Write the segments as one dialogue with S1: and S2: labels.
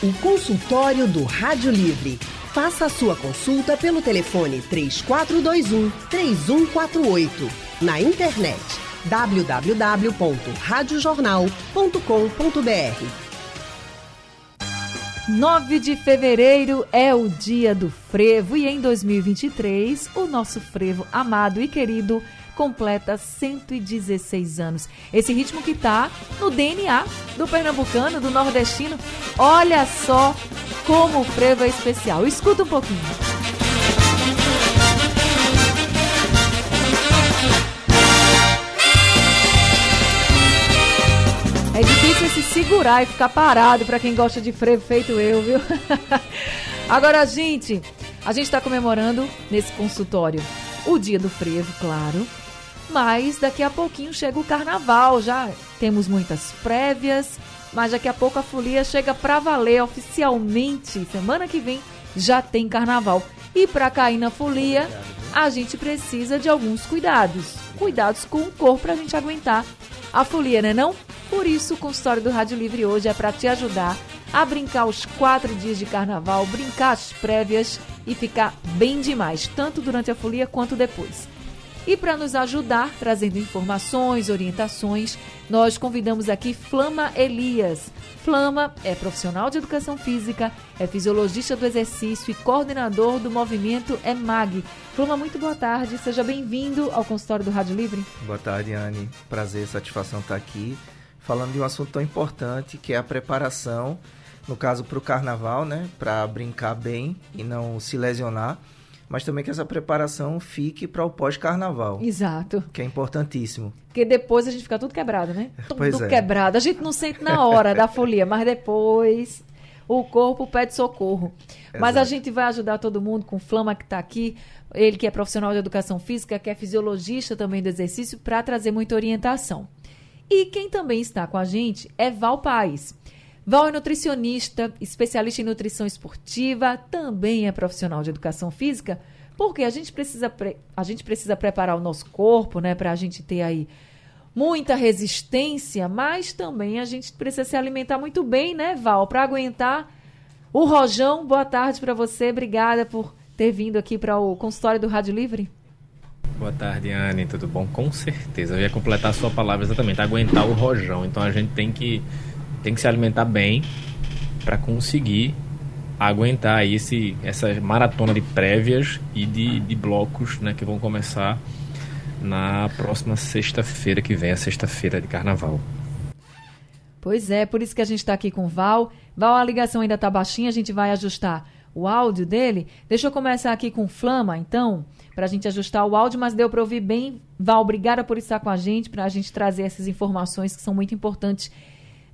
S1: O consultório do Rádio Livre. Faça a sua consulta pelo telefone 3421 3148. Na internet www.radiojornal.com.br.
S2: 9 de fevereiro é o dia do frevo e em 2023 o nosso frevo amado e querido completa 116 anos. Esse ritmo que tá no DNA do pernambucano, do nordestino. Olha só como o frevo é especial. Escuta um pouquinho. É difícil se segurar e ficar parado para quem gosta de frevo feito eu, viu? Agora, gente, a gente está comemorando nesse consultório o dia do frevo, claro. Mas daqui a pouquinho chega o carnaval, já temos muitas prévias, mas daqui a pouco a folia chega para valer oficialmente. Semana que vem já tem carnaval. E para cair na folia, a gente precisa de alguns cuidados. Cuidados com o corpo para a gente aguentar a folia, né não? Por isso, o consultório do Rádio Livre hoje é para te ajudar a brincar os quatro dias de carnaval, brincar as prévias e ficar bem demais, tanto durante a folia quanto depois. E para nos ajudar, trazendo informações, orientações, nós convidamos aqui Flama Elias. Flama é profissional de educação física, é fisiologista do exercício e coordenador do movimento EMAG. Flama, muito boa tarde, seja bem-vindo ao consultório do Rádio Livre.
S3: Boa tarde, Anne. Prazer, satisfação estar aqui, falando de um assunto tão importante que é a preparação, no caso para o carnaval, né, para brincar bem e não se lesionar mas também que essa preparação fique para o pós-carnaval.
S2: Exato.
S3: Que é importantíssimo.
S2: Porque depois a gente fica tudo quebrado, né?
S3: Tudo
S2: é. quebrado. A gente não sente na hora da folia, mas depois o corpo pede socorro. Exato. Mas a gente vai ajudar todo mundo com o Flama que está aqui, ele que é profissional de educação física, que é fisiologista também do exercício, para trazer muita orientação. E quem também está com a gente é Val Paes. Val é nutricionista, especialista em nutrição esportiva, também é profissional de educação física, porque a gente precisa, a gente precisa preparar o nosso corpo, né, para a gente ter aí muita resistência, mas também a gente precisa se alimentar muito bem, né, Val, para aguentar o rojão. Boa tarde para você, obrigada por ter vindo aqui para o consultório do Rádio Livre.
S4: Boa tarde, Anne, tudo bom? Com certeza, eu ia completar a sua palavra exatamente, aguentar o rojão. Então a gente tem que tem que se alimentar bem para conseguir aguentar esse, essa maratona de prévias e de, de blocos né, que vão começar na próxima sexta-feira que vem, a sexta-feira de carnaval.
S2: Pois é, por isso que a gente está aqui com o Val. Val, a ligação ainda está baixinha, a gente vai ajustar o áudio dele. Deixa eu começar aqui com Flama, então, para a gente ajustar o áudio, mas deu para ouvir bem. Val, obrigada por estar com a gente, para a gente trazer essas informações que são muito importantes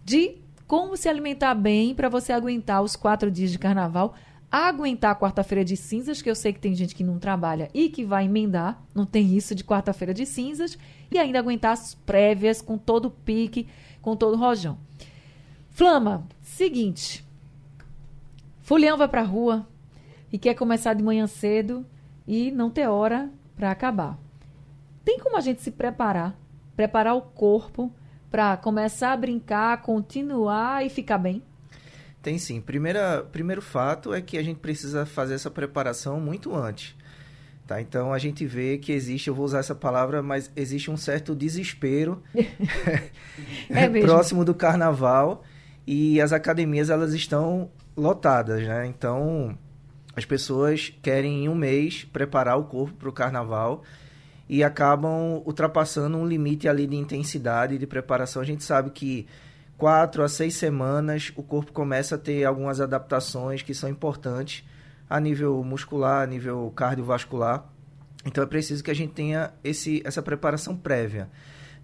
S2: de como se alimentar bem para você aguentar os quatro dias de carnaval, aguentar a quarta-feira de cinzas, que eu sei que tem gente que não trabalha e que vai emendar, não tem isso de quarta-feira de cinzas, e ainda aguentar as prévias com todo o pique, com todo o rojão. Flama, seguinte, Fulião vai para a rua e quer começar de manhã cedo e não ter hora para acabar. Tem como a gente se preparar, preparar o corpo para começar a brincar, continuar e ficar bem?
S3: Tem sim. Primeira, primeiro fato é que a gente precisa fazer essa preparação muito antes. Tá? Então a gente vê que existe, eu vou usar essa palavra, mas existe um certo desespero é próximo do carnaval e as academias elas estão lotadas, né? Então as pessoas querem em um mês preparar o corpo para o carnaval e acabam ultrapassando um limite ali de intensidade de preparação. A gente sabe que quatro a seis semanas o corpo começa a ter algumas adaptações que são importantes a nível muscular, a nível cardiovascular. Então é preciso que a gente tenha esse, essa preparação prévia.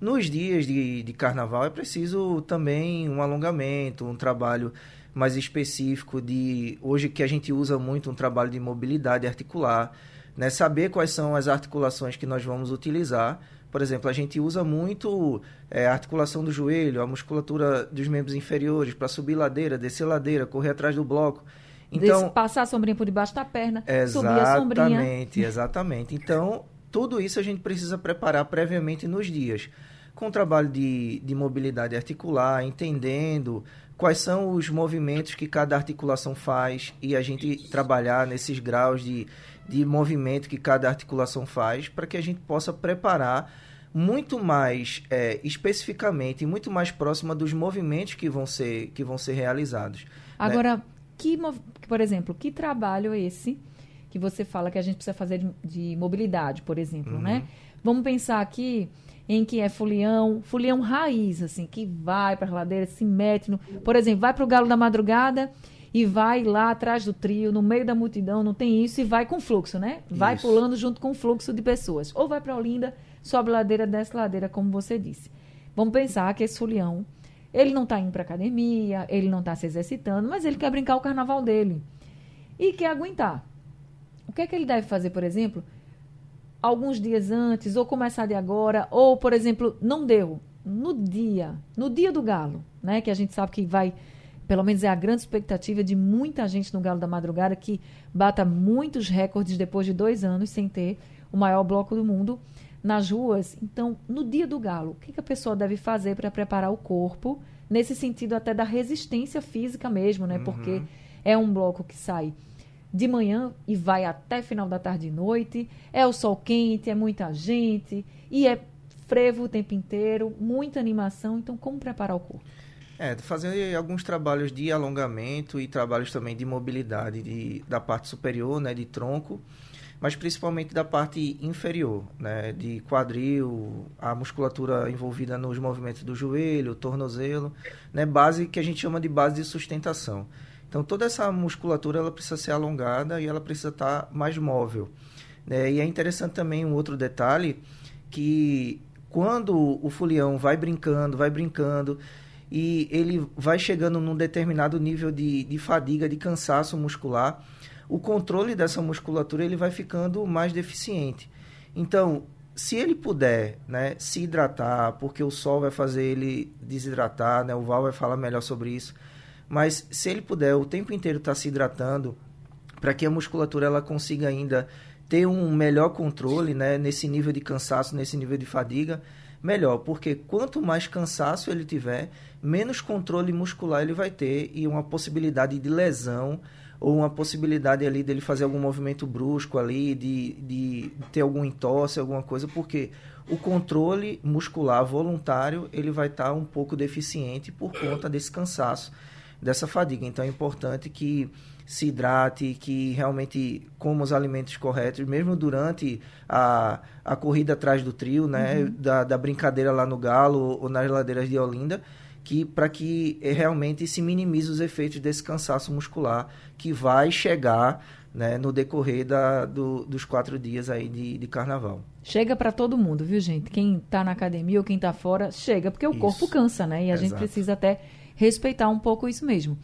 S3: Nos dias de, de carnaval é preciso também um alongamento, um trabalho mais específico de hoje que a gente usa muito um trabalho de mobilidade articular né? Saber quais são as articulações que nós vamos utilizar. Por exemplo, a gente usa muito é, a articulação do joelho, a musculatura dos membros inferiores para subir ladeira, descer ladeira, correr atrás do bloco.
S2: Então, passar a sombrinha por debaixo da perna, subir a sombrinha.
S3: Exatamente, exatamente. Então, tudo isso a gente precisa preparar previamente nos dias. Com o trabalho de, de mobilidade articular, entendendo quais são os movimentos que cada articulação faz e a gente trabalhar nesses graus de, de movimento que cada articulação faz para que a gente possa preparar muito mais é, especificamente e muito mais próxima dos movimentos que vão ser, que vão ser realizados. Né?
S2: Agora, né? que, por exemplo, que trabalho é esse que você fala que a gente precisa fazer de, de mobilidade, por exemplo, uhum. né? Vamos pensar aqui em que é folião, folião raiz, assim, que vai para a ladeira, se mete no... Por exemplo, vai para o Galo da Madrugada e vai lá atrás do trio, no meio da multidão, não tem isso, e vai com fluxo, né? Vai isso. pulando junto com o fluxo de pessoas. Ou vai para Olinda, sobe ladeira, desce ladeira, como você disse. Vamos pensar que esse folião, ele não está indo para academia, ele não está se exercitando, mas ele quer brincar o carnaval dele. E quer aguentar. O que é que ele deve fazer, por exemplo? Alguns dias antes, ou começar de agora, ou, por exemplo, não deu. No dia, no dia do galo, né? Que a gente sabe que vai, pelo menos é a grande expectativa de muita gente no Galo da Madrugada que bata muitos recordes depois de dois anos sem ter o maior bloco do mundo nas ruas. Então, no dia do galo, o que, que a pessoa deve fazer para preparar o corpo, nesse sentido até da resistência física mesmo, né? Uhum. Porque é um bloco que sai de manhã e vai até final da tarde e noite. É o sol quente, é muita gente e é frevo o tempo inteiro, muita animação. Então, como preparar o corpo?
S3: É, fazer alguns trabalhos de alongamento e trabalhos também de mobilidade de, da parte superior, né, de tronco, mas principalmente da parte inferior, né, de quadril, a musculatura envolvida nos movimentos do joelho, tornozelo, né, base que a gente chama de base de sustentação. Então, toda essa musculatura ela precisa ser alongada e ela precisa estar mais móvel. Né? E é interessante também um outro detalhe, que quando o folião vai brincando, vai brincando, e ele vai chegando num determinado nível de, de fadiga, de cansaço muscular, o controle dessa musculatura ele vai ficando mais deficiente. Então, se ele puder né, se hidratar, porque o sol vai fazer ele desidratar, né, o Val vai falar melhor sobre isso, mas se ele puder o tempo inteiro estar tá se hidratando, para que a musculatura ela consiga ainda ter um melhor controle né, nesse nível de cansaço, nesse nível de fadiga, melhor, porque quanto mais cansaço ele tiver, menos controle muscular ele vai ter e uma possibilidade de lesão ou uma possibilidade ali dele fazer algum movimento brusco ali, de, de ter algum entorse, alguma coisa, porque o controle muscular voluntário ele vai estar tá um pouco deficiente por conta desse cansaço dessa fadiga. Então é importante que se hidrate, que realmente coma os alimentos corretos, mesmo durante a, a corrida atrás do trio, né, uhum. da, da brincadeira lá no Galo ou nas ladeiras de Olinda, que para que realmente se minimize os efeitos desse cansaço muscular que vai chegar né, no decorrer da, do, dos quatro dias aí de, de carnaval.
S2: Chega para todo mundo, viu, gente? Quem está na academia ou quem está fora, chega, porque o Isso. corpo cansa, né? E a Exato. gente precisa até respeitar um pouco isso mesmo.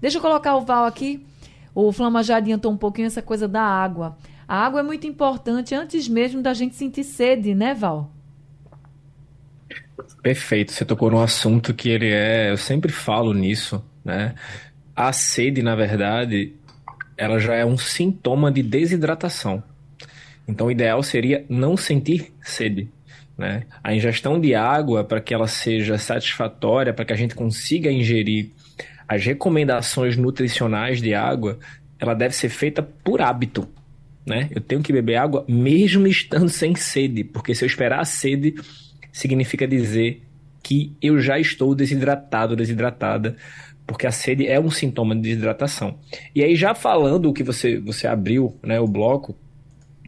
S2: Deixa eu colocar o Val aqui. O Flama já adiantou um pouquinho essa coisa da água. A água é muito importante antes mesmo da gente sentir sede, né, Val?
S4: Perfeito. Você tocou num assunto que ele é. Eu sempre falo nisso, né? A sede, na verdade, ela já é um sintoma de desidratação. Então, o ideal seria não sentir sede. Né? A ingestão de água, para que ela seja satisfatória, para que a gente consiga ingerir as recomendações nutricionais de água, ela deve ser feita por hábito. Né? Eu tenho que beber água mesmo estando sem sede, porque se eu esperar a sede, significa dizer que eu já estou desidratado, desidratada, porque a sede é um sintoma de desidratação. E aí, já falando o que você, você abriu né, o bloco,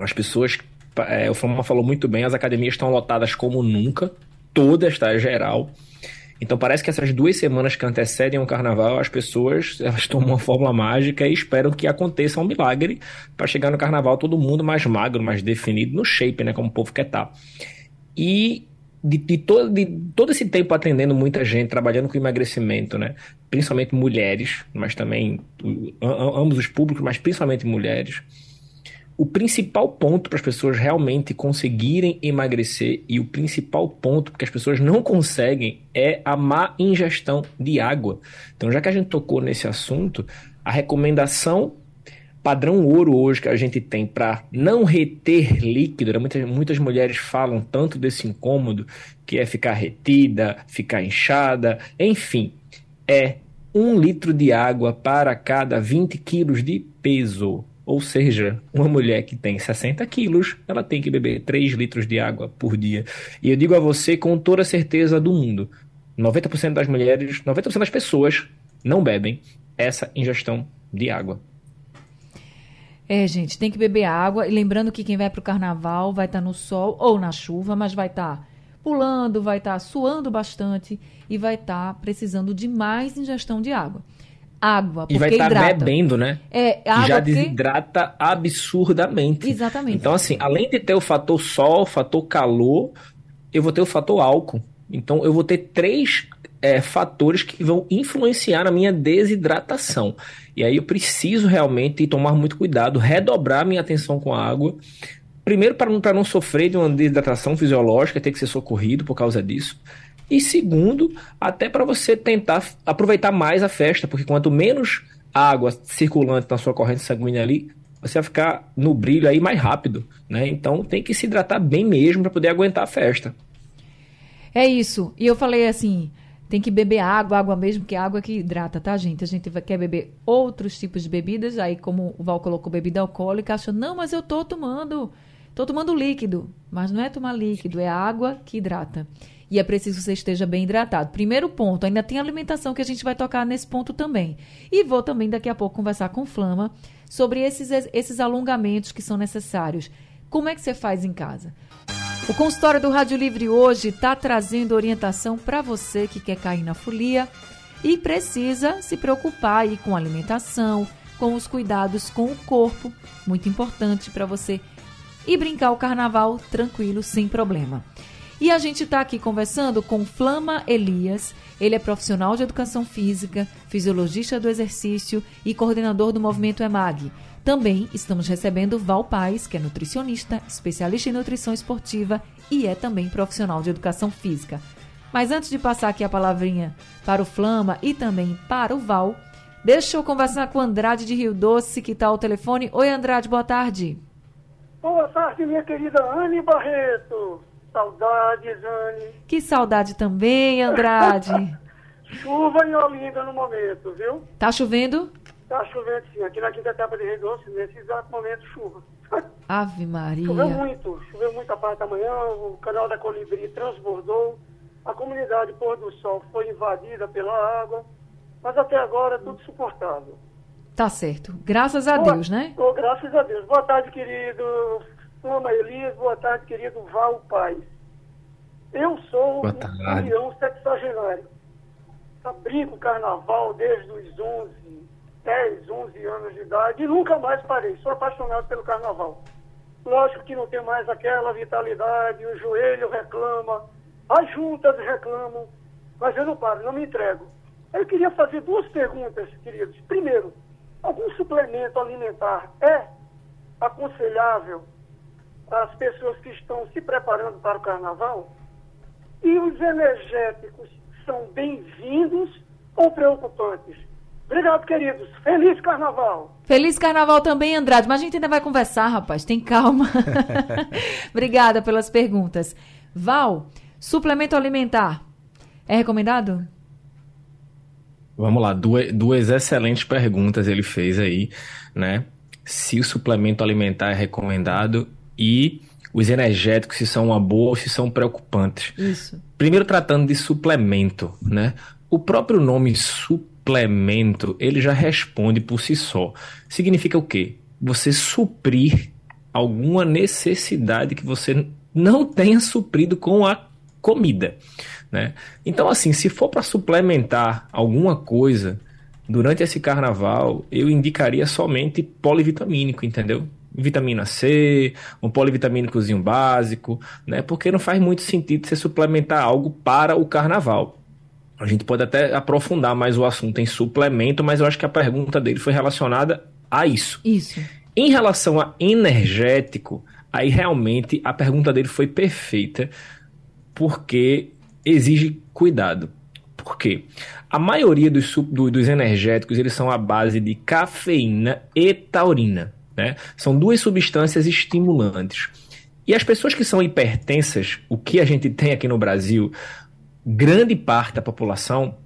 S4: as pessoas é, o Fama falou muito bem, as academias estão lotadas como nunca, todas, tá? Geral. Então parece que essas duas semanas que antecedem o carnaval, as pessoas elas tomam uma fórmula mágica e esperam que aconteça um milagre para chegar no carnaval todo mundo mais magro, mais definido, no shape, né? Como o povo quer estar. Tá. E de, de, todo, de todo esse tempo atendendo muita gente, trabalhando com emagrecimento, né? Principalmente mulheres, mas também ambos os públicos, mas principalmente mulheres o principal ponto para as pessoas realmente conseguirem emagrecer e o principal ponto que as pessoas não conseguem é a má ingestão de água. Então, já que a gente tocou nesse assunto, a recomendação padrão ouro hoje que a gente tem para não reter líquido, né? muitas, muitas mulheres falam tanto desse incômodo que é ficar retida, ficar inchada, enfim, é um litro de água para cada 20 quilos de peso. Ou seja, uma mulher que tem 60 quilos, ela tem que beber 3 litros de água por dia. E eu digo a você com toda a certeza do mundo: 90% das mulheres, 90% das pessoas não bebem essa ingestão de água.
S2: É, gente, tem que beber água. E lembrando que quem vai para o carnaval vai estar tá no sol ou na chuva, mas vai estar tá pulando, vai estar tá suando bastante e vai estar tá precisando de mais ingestão de água. Água, porque
S4: E vai estar
S2: tá
S4: bebendo, né?
S2: É, água
S4: já desidrata absurdamente.
S2: Exatamente.
S4: Então, assim, além de ter o fator sol, o fator calor, eu vou ter o fator álcool. Então, eu vou ter três é, fatores que vão influenciar na minha desidratação. E aí eu preciso realmente tomar muito cuidado, redobrar minha atenção com a água. Primeiro, para não, não sofrer de uma desidratação fisiológica, ter que ser socorrido por causa disso. E segundo, até para você tentar aproveitar mais a festa, porque quanto menos água circulante na sua corrente sanguínea ali, você vai ficar no brilho aí mais rápido, né? Então tem que se hidratar bem mesmo para poder aguentar a festa.
S2: É isso. E eu falei assim, tem que beber água, água mesmo, que é água que hidrata, tá, gente? A gente quer beber outros tipos de bebidas, aí como o Val colocou bebida alcoólica, acha, não, mas eu tô tomando, tô tomando líquido. Mas não é tomar líquido, é água que hidrata. E é preciso que você esteja bem hidratado. Primeiro ponto, ainda tem alimentação que a gente vai tocar nesse ponto também. E vou também daqui a pouco conversar com Flama sobre esses, esses alongamentos que são necessários. Como é que você faz em casa? O consultório do Rádio Livre hoje está trazendo orientação para você que quer cair na folia e precisa se preocupar aí com alimentação, com os cuidados com o corpo, muito importante para você ir brincar o carnaval tranquilo, sem problema. E a gente está aqui conversando com Flama Elias. Ele é profissional de educação física, fisiologista do exercício e coordenador do movimento EMAG. Também estamos recebendo Val Paz, que é nutricionista, especialista em nutrição esportiva e é também profissional de educação física. Mas antes de passar aqui a palavrinha para o Flama e também para o Val, deixa eu conversar com o Andrade de Rio Doce, que está ao telefone. Oi, Andrade, boa tarde.
S5: Boa tarde, minha querida Anne Barreto. Saudades, Anne.
S2: Que saudade também, Andrade.
S5: Chuva em Olinda no momento, viu?
S2: Tá chovendo?
S5: Tá chovendo sim. Aqui na quinta etapa de Doce, nesse exato momento, chuva.
S2: Ave Maria.
S5: Choveu muito. Choveu muito a parte da manhã, o canal da Colibri transbordou, a comunidade Pôr do Sol foi invadida pela água, mas até agora tudo suportável.
S2: Tá certo. Graças a
S5: Boa,
S2: Deus, né?
S5: Oh, graças a Deus. Boa tarde, querido Flama Elias. Boa tarde, querido Val Paz. Eu sou
S4: Boa
S5: um leão sexagenário. Brinco carnaval desde os 11, 10, 11 anos de idade e nunca mais parei. Sou apaixonado pelo carnaval. Lógico que não tem mais aquela vitalidade, o joelho reclama, as juntas reclamam, mas eu não paro, não me entrego. Eu queria fazer duas perguntas, queridos. Primeiro, algum suplemento alimentar é aconselhável às pessoas que estão se preparando para o carnaval? E os energéticos são bem-vindos ou preocupantes? Obrigado, queridos. Feliz carnaval.
S2: Feliz carnaval também, Andrade. Mas a gente ainda vai conversar, rapaz. Tem calma. Obrigada pelas perguntas. Val, suplemento alimentar é recomendado?
S4: Vamos lá, duas, duas excelentes perguntas ele fez aí, né? Se o suplemento alimentar é recomendado e os energéticos se são uma boa ou se são preocupantes.
S2: Isso.
S4: Primeiro tratando de suplemento, né? O próprio nome suplemento, ele já responde por si só. Significa o quê? Você suprir alguma necessidade que você não tenha suprido com a comida, né? Então assim, se for para suplementar alguma coisa durante esse carnaval, eu indicaria somente polivitamínico, entendeu? Vitamina C, um polivitamínicozinho básico, né? Porque não faz muito sentido você suplementar algo para o carnaval. A gente pode até aprofundar mais o assunto em suplemento, mas eu acho que a pergunta dele foi relacionada a isso.
S2: Isso.
S4: Em relação a energético, aí realmente a pergunta dele foi perfeita, porque exige cuidado. Por quê? A maioria dos, dos energéticos eles são à base de cafeína e taurina. Né? São duas substâncias estimulantes. E as pessoas que são hipertensas, o que a gente tem aqui no Brasil, grande parte da população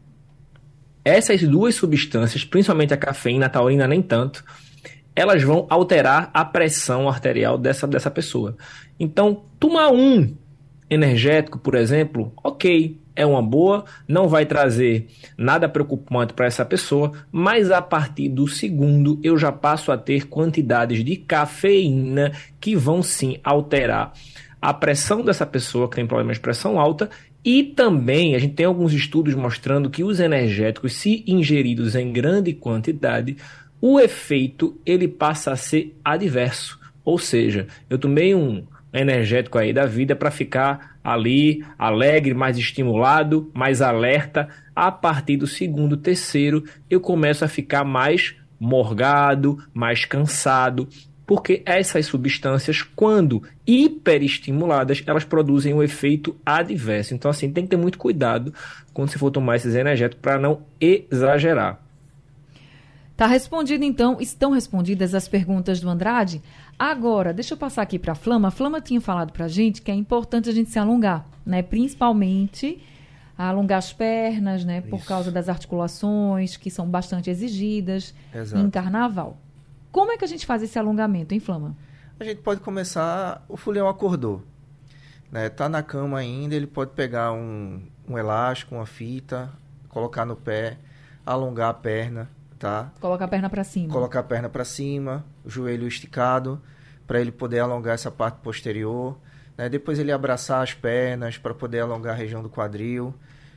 S4: essas duas substâncias, principalmente a cafeína, a taurina nem tanto, elas vão alterar a pressão arterial dessa, dessa pessoa. Então, tomar um energético, por exemplo, ok, é uma boa, não vai trazer nada preocupante para essa pessoa, mas a partir do segundo eu já passo a ter quantidades de cafeína que vão sim alterar a pressão dessa pessoa que tem problemas de pressão alta e também a gente tem alguns estudos mostrando que os energéticos, se ingeridos em grande quantidade, o efeito ele passa a ser adverso. Ou seja, eu tomei um energético aí da vida para ficar ali alegre, mais estimulado, mais alerta. A partir do segundo, terceiro, eu começo a ficar mais morgado, mais cansado, porque essas substâncias, quando hiperestimuladas, elas produzem um efeito adverso. Então, assim, tem que ter muito cuidado quando você for tomar esses energéticos para não exagerar.
S2: Tá respondido, então, estão respondidas as perguntas do Andrade. Agora, deixa eu passar aqui para a Flama. A Flama tinha falado para a gente que é importante a gente se alongar, né? Principalmente alongar as pernas, né? Por causa das articulações, que são bastante exigidas
S3: Exato.
S2: em carnaval. Como é que a gente faz esse alongamento, hein, Flama?
S3: A gente pode começar, o fulião acordou, né? Tá na cama ainda, ele pode pegar um, um elástico, uma fita, colocar no pé, alongar a perna, tá?
S2: Colocar a perna para cima.
S3: Colocar a perna para cima, o joelho esticado, para ele poder alongar essa parte posterior. Né? Depois ele abraçar as pernas para poder alongar a região do quadril.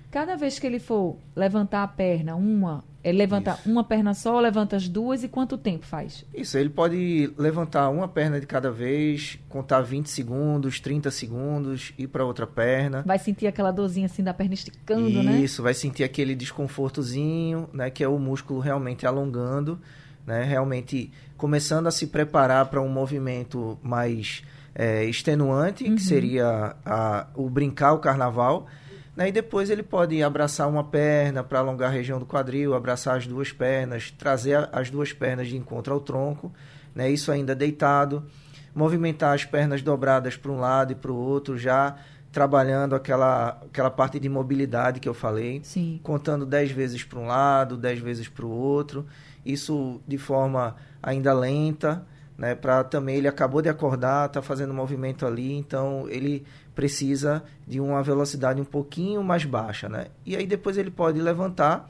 S2: Cada vez que ele for levantar a perna, uma, ele levanta
S3: Isso.
S2: uma perna só, levanta as duas e quanto tempo faz?
S3: Isso, ele pode levantar uma perna de cada vez, contar 20 segundos, 30 segundos, ir para outra perna.
S2: Vai sentir aquela dorzinha assim da perna esticando, né?
S3: Isso, vai sentir aquele desconfortozinho, né, que é o músculo realmente alongando, né, realmente começando a se preparar para um movimento mais é, extenuante,
S2: Uhum.
S3: que seria a- o brincar o carnaval. Né, e depois ele pode abraçar uma perna para alongar a região do quadril, abraçar as duas pernas, trazer as duas pernas de encontro ao tronco, né, isso ainda deitado, movimentar as pernas dobradas para um lado e para o outro, já trabalhando aquela, aquela parte de mobilidade que eu falei
S2: Sim.
S3: contando 10 vezes para um lado, 10 vezes para o outro, isso de forma ainda lenta, né, para também ele acabou de acordar, está fazendo movimento ali, então ele precisa de uma velocidade um pouquinho mais baixa, né? E aí depois ele pode levantar,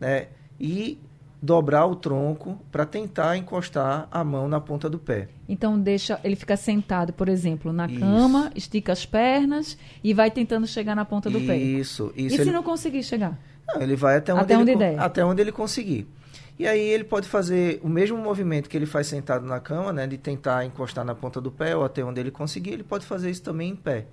S3: né, e dobrar o tronco para tentar encostar a mão na ponta do pé.
S2: Então deixa ele fica sentado, por exemplo, na
S3: Isso.
S2: cama, estica as pernas e vai tentando chegar na ponta do pé.
S3: Isso,
S2: E
S3: isso.
S2: se
S3: ele-
S2: não conseguir chegar?
S3: Não, ele vai até onde,
S2: Até
S3: ele,
S2: onde der.
S3: até onde ele conseguir. E aí ele pode fazer o mesmo movimento que ele faz sentado na cama, né? De tentar encostar na ponta do pé ou até onde ele conseguir, ele pode fazer isso também em pé.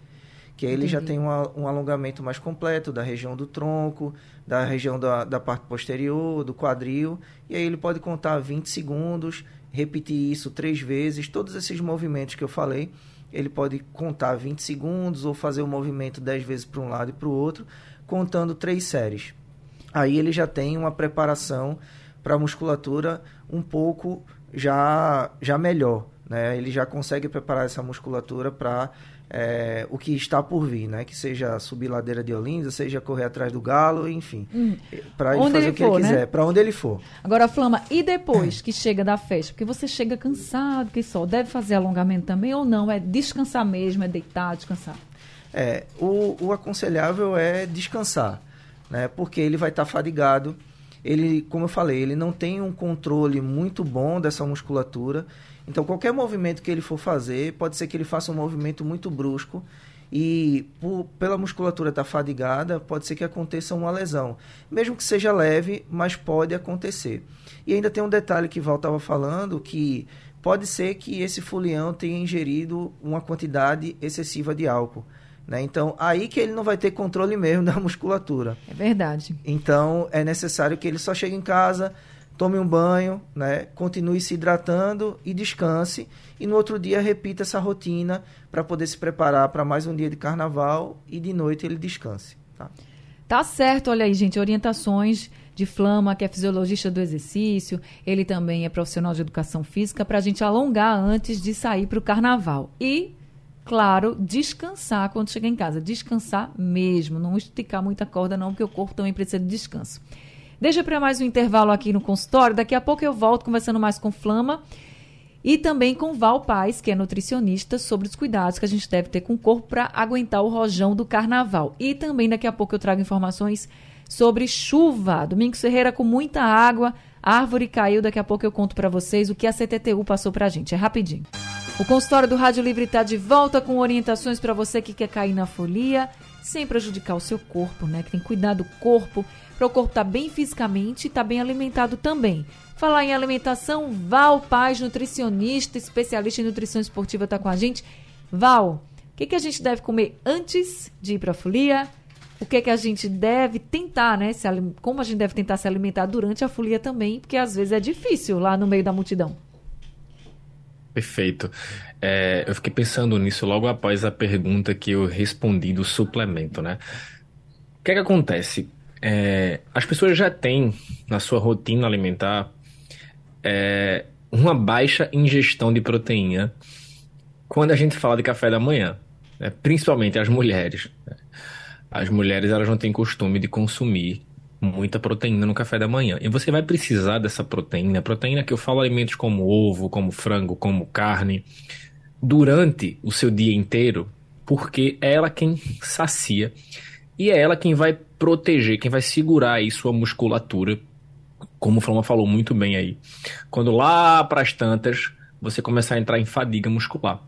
S3: Que aí ele já
S2: Entendi.
S3: tem um, a- um alongamento mais completo da região do tronco, da região da, da parte posterior, do quadril. E aí ele pode contar 20 segundos, repetir isso três vezes. Todos esses movimentos que eu falei, ele pode contar 20 segundos ou fazer o movimento 10 vezes para um lado e para o outro, contando três séries aí ele já tem uma preparação para a musculatura um pouco já, já melhor. Né? Ele já consegue preparar essa musculatura para o que está por vir, né? que seja subir ladeira de Olinda, seja correr atrás do galo, enfim, para ele fazer
S2: ele
S3: o que
S2: for,
S3: ele
S2: né?
S3: quiser, para onde ele for.
S2: Agora, Flama, e depois que chega da festa? Porque você chega cansado, que só deve fazer alongamento também ou não? É descansar mesmo, é deitar, descansar.
S3: É, o, o aconselhável é descansar, né? Porque ele vai estar fadigado. Ele, como eu falei, ele não tem um controle muito bom dessa musculatura. Então, qualquer movimento que ele for fazer, pode ser que ele faça um movimento muito brusco e por, pela musculatura estar fadigada, pode ser que aconteça uma lesão. Mesmo que seja leve, mas pode acontecer. E ainda tem um detalhe que Val estava falando, que pode ser que esse fulião tenha ingerido uma quantidade excessiva de álcool. Né? Então, aí que ele não vai ter controle mesmo da musculatura.
S2: É verdade.
S3: Então, é necessário que ele só chegue em casa, tome um banho, né? continue se hidratando e descanse. E no outro dia repita essa rotina para poder se preparar para mais um dia de carnaval e de noite ele descanse. Tá?
S2: Tá certo, olha aí, gente, orientações de Flama, que é fisiologista do exercício, ele também é profissional de educação física, para a gente alongar antes de sair para o carnaval. E, claro, descansar quando chegar em casa. Descansar mesmo, não esticar muita corda não, porque o corpo também precisa de descanso. Deixa para mais um intervalo aqui no consultório. Daqui a pouco eu volto conversando mais com Flama e também com Val Paz, que é nutricionista, sobre os cuidados que a gente deve ter com o corpo para aguentar o rojão do carnaval. E também daqui a pouco eu trago informações sobre chuva. Domingos Ferreira com muita água, árvore caiu. Daqui a pouco eu conto para vocês o que a CTTU passou para a gente. É rapidinho. O consultório do Rádio Livre está de volta com orientações para você que quer cair na folia sem prejudicar o seu corpo, né? Que tem que cuidar do corpo, para o corpo estar tá bem fisicamente e estar tá bem alimentado também. Falar em alimentação, Val Paz, nutricionista, especialista em nutrição esportiva, está com a gente. Val, o que, que a gente deve comer antes de ir para a folia? O que, que a gente deve tentar, né? Se, como a gente deve tentar se alimentar durante a folia também, porque às vezes é difícil lá no meio da multidão.
S4: Perfeito. É, eu fiquei pensando nisso logo após a pergunta que eu respondi do suplemento, né? O que é que acontece? É, as pessoas já têm na sua rotina alimentar é, uma baixa ingestão de proteína quando a gente fala de café da manhã, né? principalmente as mulheres. Né? As mulheres elas não têm costume de consumir muita proteína no café da manhã. E você vai precisar dessa proteína, proteína que eu falo alimentos como ovo, como frango, como carne, durante o seu dia inteiro, porque é ela quem sacia e é ela quem vai proteger, quem vai segurar aí sua musculatura como o Flama falou muito bem aí, quando lá para as tantas você começar a entrar em fadiga muscular.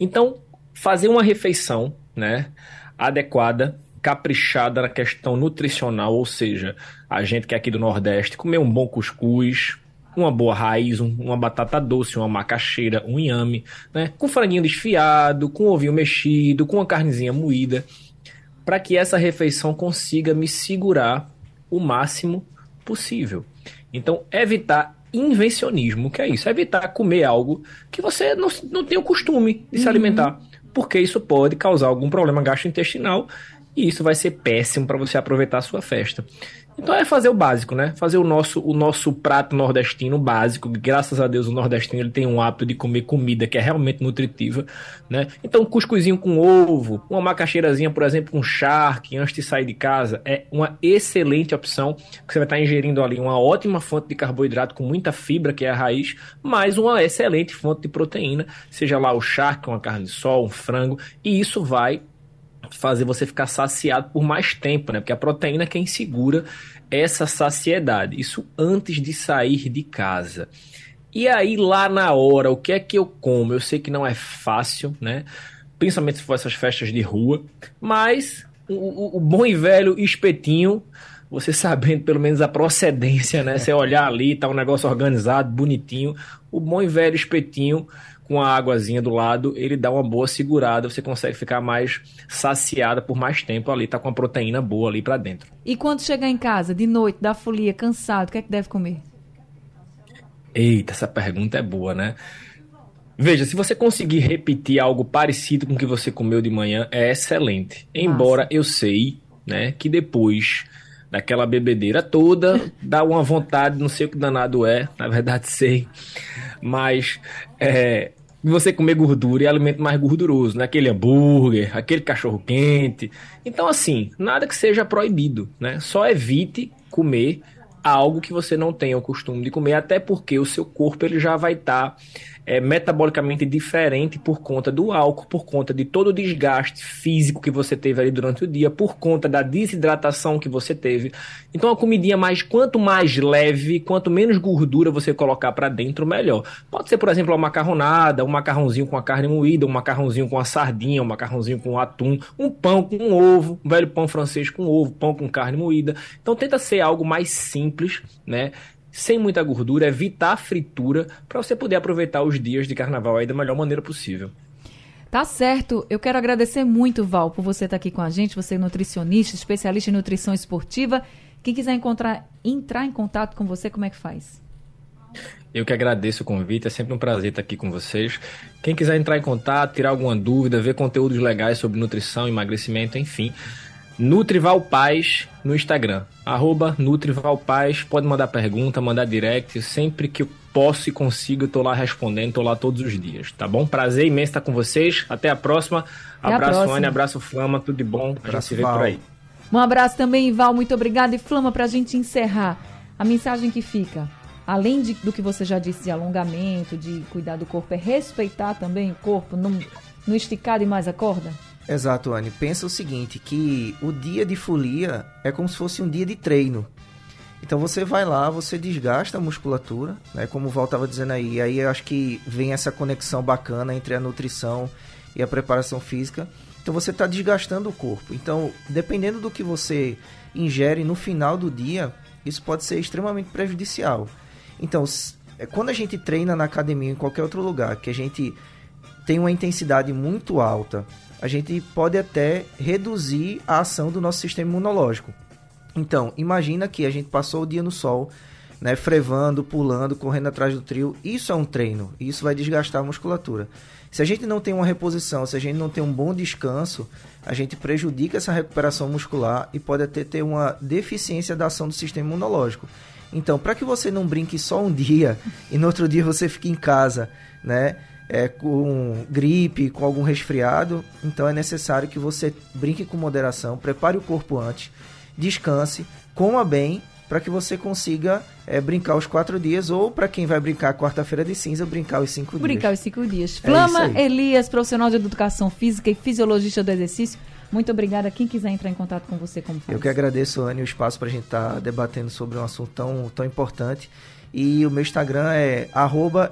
S4: Então, fazer uma refeição, né, adequada, caprichada na questão nutricional, ou seja, a gente que é aqui do Nordeste, comer um bom cuscuz, uma boa raiz, um, uma batata doce, uma macaxeira, um inhame, né, com franguinho desfiado, com ovinho mexido, com uma carnezinha moída, para que essa refeição consiga me segurar o máximo possível. Então, evitar invencionismo, que é isso, evitar comer algo que você não, não tem o costume de uhum. se alimentar, porque isso pode causar algum problema gastrointestinal e isso vai ser péssimo para você aproveitar a sua festa. Então é fazer o básico, né? Fazer o nosso, o nosso prato nordestino básico. Graças a Deus o nordestino ele tem um hábito de comer comida que é realmente nutritiva, né? Então cuscuzinho com ovo, uma macaxeirazinha, por exemplo, com charque antes de sair de casa é uma excelente opção, que você vai estar ingerindo ali uma ótima fonte de carboidrato com muita fibra, que é a raiz, mais uma excelente fonte de proteína, seja lá o charque, uma carne de sol, um frango, e isso vai fazer você ficar saciado por mais tempo, né? Porque a proteína é quem segura essa saciedade. Isso antes de sair de casa. E aí, lá na hora, o que é que eu como? Eu sei que não é fácil, né? Principalmente se for essas festas de rua. Mas o, o, bom e velho espetinho, você sabendo pelo menos a procedência, né? Você olhar ali, tá um negócio organizado, bonitinho. O bom e velho espetinho com a águazinha do lado, ele dá uma boa segurada, você consegue ficar mais saciada por mais tempo ali, tá com a proteína boa ali para dentro.
S2: E quando chegar em casa, de noite, da folia, cansado, o que é que deve comer?
S4: Eita, essa pergunta é boa, né? Veja, se você conseguir repetir algo parecido com o que você comeu de manhã, é excelente. Embora eu sei, né, que depois daquela bebedeira toda, dá uma vontade, não sei o que danado é, na verdade sei. Mas é, você comer gordura e alimento mais gorduroso, né? Aquele hambúrguer, aquele cachorro quente. Então, assim, nada que seja proibido, né? Só evite comer algo que você não tenha o costume de comer, até porque o seu corpo ele já vai estar tá é, metabolicamente diferente por conta do álcool, por conta de todo o desgaste físico que você teve ali durante o dia, por conta da desidratação que você teve. Então a comidinha mais quanto mais leve, quanto menos gordura você colocar para dentro, melhor. Pode ser, por exemplo, uma macarronada, um macarrãozinho com a carne moída, um macarrãozinho com a sardinha, um macarrãozinho com atum, um pão com ovo, um velho pão francês com ovo, pão com carne moída. Então tenta ser algo mais simples, né? Sem muita gordura, evitar a fritura, para você poder aproveitar os dias de carnaval aí da melhor maneira possível.
S2: Tá certo. Eu quero agradecer muito, Val, por você estar aqui com a gente. Você é nutricionista, especialista em nutrição esportiva. Quem quiser encontrar, entrar em contato com você, como é que faz?
S4: Eu que agradeço o convite, é sempre um prazer estar aqui com vocês. Quem quiser entrar em contato, tirar alguma dúvida, ver conteúdos legais sobre nutrição, emagrecimento, enfim, Nutrival Paz no Instagram. Arroba Nutrival Paz. Pode mandar pergunta, mandar direct. Sempre que eu posso e consigo, eu tô lá respondendo, tô lá todos os dias, tá bom? Prazer imenso estar com vocês. Até a próxima.
S2: Até
S4: abraço,
S2: próxima.
S4: Anne, abraço, Flama, tudo de bom. A gente se vê por aí.
S2: Um abraço também, Val, muito obrigada. E Flama, para a gente encerrar, a mensagem que fica, além de, do que você já disse de alongamento, de cuidar do corpo, é respeitar também o corpo, não, não esticar demais a corda?
S3: Exato, Anne. Pensa o seguinte, que o dia de folia é como se fosse um dia de treino. Então você vai lá, você desgasta a musculatura, né? Como o Val estava dizendo aí. E aí eu acho que vem essa conexão bacana entre a nutrição e a preparação física. Então você está desgastando o corpo. Então, dependendo do que você ingere no final do dia, isso pode ser extremamente prejudicial. Então, é, quando a gente treina na academia em qualquer outro lugar, que a gente tem uma intensidade muito alta, a gente pode até reduzir a ação do nosso sistema imunológico. Então, imagina que a gente passou o dia no sol, né, frevando, pulando, correndo atrás do trio. Isso é um treino, isso vai desgastar a musculatura. Se a gente não tem uma reposição, se a gente não tem um bom descanso, a gente prejudica essa recuperação muscular e pode até ter uma deficiência da ação do sistema imunológico. Então, para que você não brinque só um dia e no outro dia você fique em casa, né, é, com gripe, com algum resfriado, então é necessário que você brinque com moderação, prepare o corpo antes, descanse, coma bem para que você consiga é, brincar os quatro dias, ou para quem vai brincar quarta-feira de cinza, brincar os cinco
S2: brincar dias. Brincar os cinco dias. É Flama Elias, profissional de educação física e fisiologista do exercício. Muito obrigada. Quem quiser entrar em contato com você, como faz?
S3: Eu que agradeço, Anne, o espaço para a gente estar tá debatendo sobre um assunto tão, tão importante. E o meu Instagram é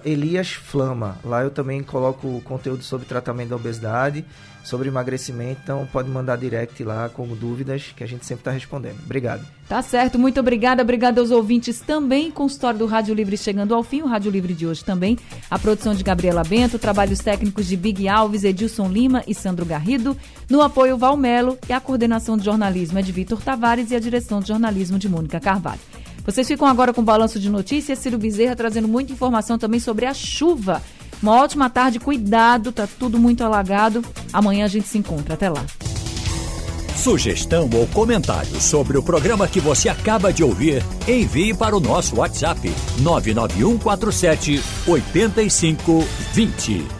S3: eliasflama. Lá eu também coloco conteúdo sobre tratamento da obesidade, sobre emagrecimento. Então pode mandar direct lá com dúvidas que a gente sempre está respondendo. Obrigado.
S2: Tá certo, muito obrigada. Obrigada aos ouvintes também com o história do Rádio Livre chegando ao fim. O Rádio Livre de hoje também. A produção de Gabriela Bento, trabalhos técnicos de Big Alves, Edilson Lima e Sandro Garrido. No apoio Valmelo e a coordenação de jornalismo é de Vitor Tavares e a direção de jornalismo de Mônica Carvalho. Vocês ficam agora com o balanço de notícias. Ciro Bezerra trazendo muita informação também sobre a chuva. Uma ótima tarde, cuidado, tá tudo muito alagado. Amanhã a gente se encontra. Até lá.
S6: Sugestão ou comentário sobre o programa que você acaba de ouvir, envie para o nosso WhatsApp 99147 8520.